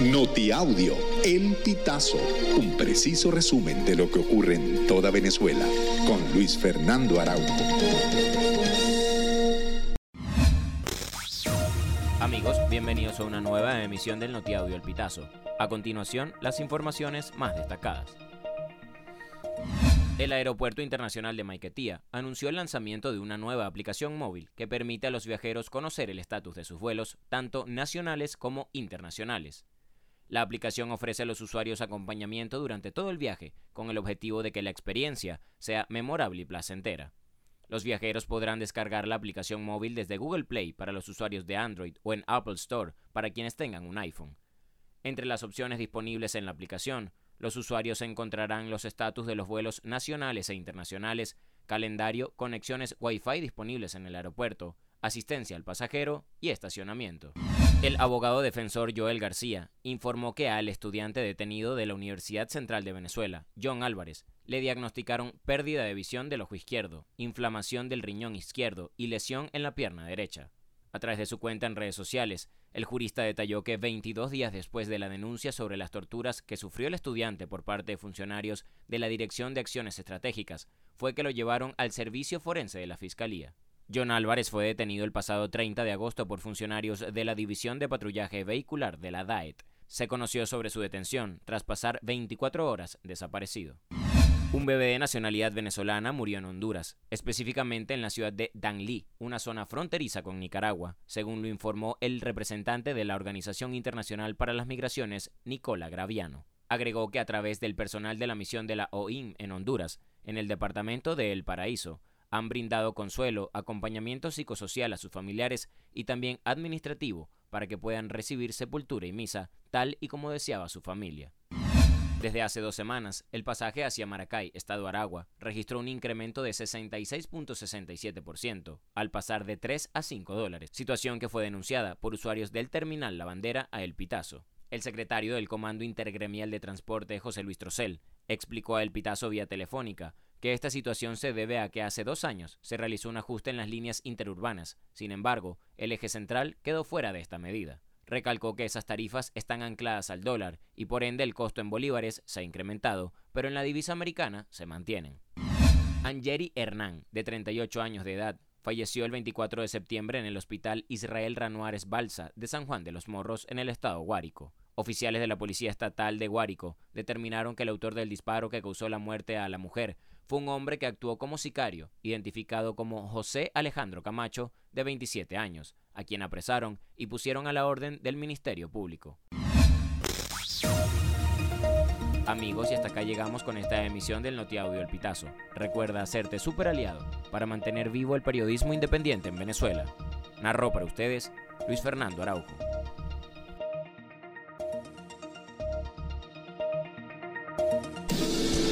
Notiaudio, El Pitazo, un preciso resumen de lo que ocurre en toda Venezuela, con Luis Fernando Araújo. Amigos, bienvenidos a una nueva emisión del Notiaudio El Pitazo. A continuación, las informaciones más destacadas. El Aeropuerto Internacional de Maiquetía anunció el lanzamiento de una nueva aplicación móvil que permite a los viajeros conocer el estatus de sus vuelos, tanto nacionales como internacionales. La aplicación ofrece a los usuarios acompañamiento durante todo el viaje, con el objetivo de que la experiencia sea memorable y placentera. Los viajeros podrán descargar la aplicación móvil desde Google Play para los usuarios de Android o en Apple Store para quienes tengan un iPhone. Entre las opciones disponibles en la aplicación los usuarios encontrarán los estatus de los vuelos nacionales e internacionales, calendario, conexiones Wi-Fi disponibles en el aeropuerto, asistencia al pasajero y estacionamiento. El abogado defensor Joel García informó que al estudiante detenido de la Universidad Central de Venezuela, John Álvarez, le diagnosticaron pérdida de visión del ojo izquierdo, inflamación del riñón izquierdo y lesión en la pierna derecha. A través de su cuenta en redes sociales, el jurista detalló que 22 días después de la denuncia sobre las torturas que sufrió el estudiante por parte de funcionarios de la Dirección de Acciones Estratégicas, fue que lo llevaron al servicio forense de la Fiscalía. John Álvarez fue detenido el pasado 30 de agosto por funcionarios de la División de Patrullaje Vehicular de la DAET. Se conoció sobre su detención tras pasar 24 horas desaparecido. Un bebé de nacionalidad venezolana murió en Honduras, específicamente en la ciudad de Danlí, una zona fronteriza con Nicaragua, según lo informó el representante de la Organización Internacional para las Migraciones, Nicola Graviano. Agregó que a través del personal de la misión de la OIM en Honduras, en el departamento de El Paraíso, han brindado consuelo, acompañamiento psicosocial a sus familiares y también administrativo para que puedan recibir sepultura y misa tal y como deseaba su familia. Desde hace dos semanas, el pasaje hacia Maracay, Estado Aragua, registró un incremento de 66.67%, al pasar de 3 a 5 dólares, situación que fue denunciada por usuarios del terminal La Bandera a El Pitazo. El secretario del Comando Intergremial de Transporte, José Luis Trocel, explicó a El Pitazo vía telefónica que esta situación se debe a que hace dos años se realizó un ajuste en las líneas interurbanas. Sin embargo, el eje central quedó fuera de esta medida. Recalcó que esas tarifas están ancladas al dólar y por ende el costo en bolívares se ha incrementado, pero en la divisa americana se mantienen. Angeri Hernán, de 38 años de edad, falleció el 24 de septiembre en el Hospital Israel Ranuares Balsa de San Juan de los Morros en el estado Guárico. Oficiales de la Policía Estatal de Guárico determinaron que el autor del disparo que causó la muerte a la mujer fue un hombre que actuó como sicario, identificado como José Alejandro Camacho, de 27 años, a quien apresaron y pusieron a la orden del Ministerio Público. Amigos, y hasta acá llegamos con esta emisión del Notiaudio El Pitazo. Recuerda hacerte super aliado para mantener vivo el periodismo independiente en Venezuela. Narró para ustedes Luis Fernando Araujo.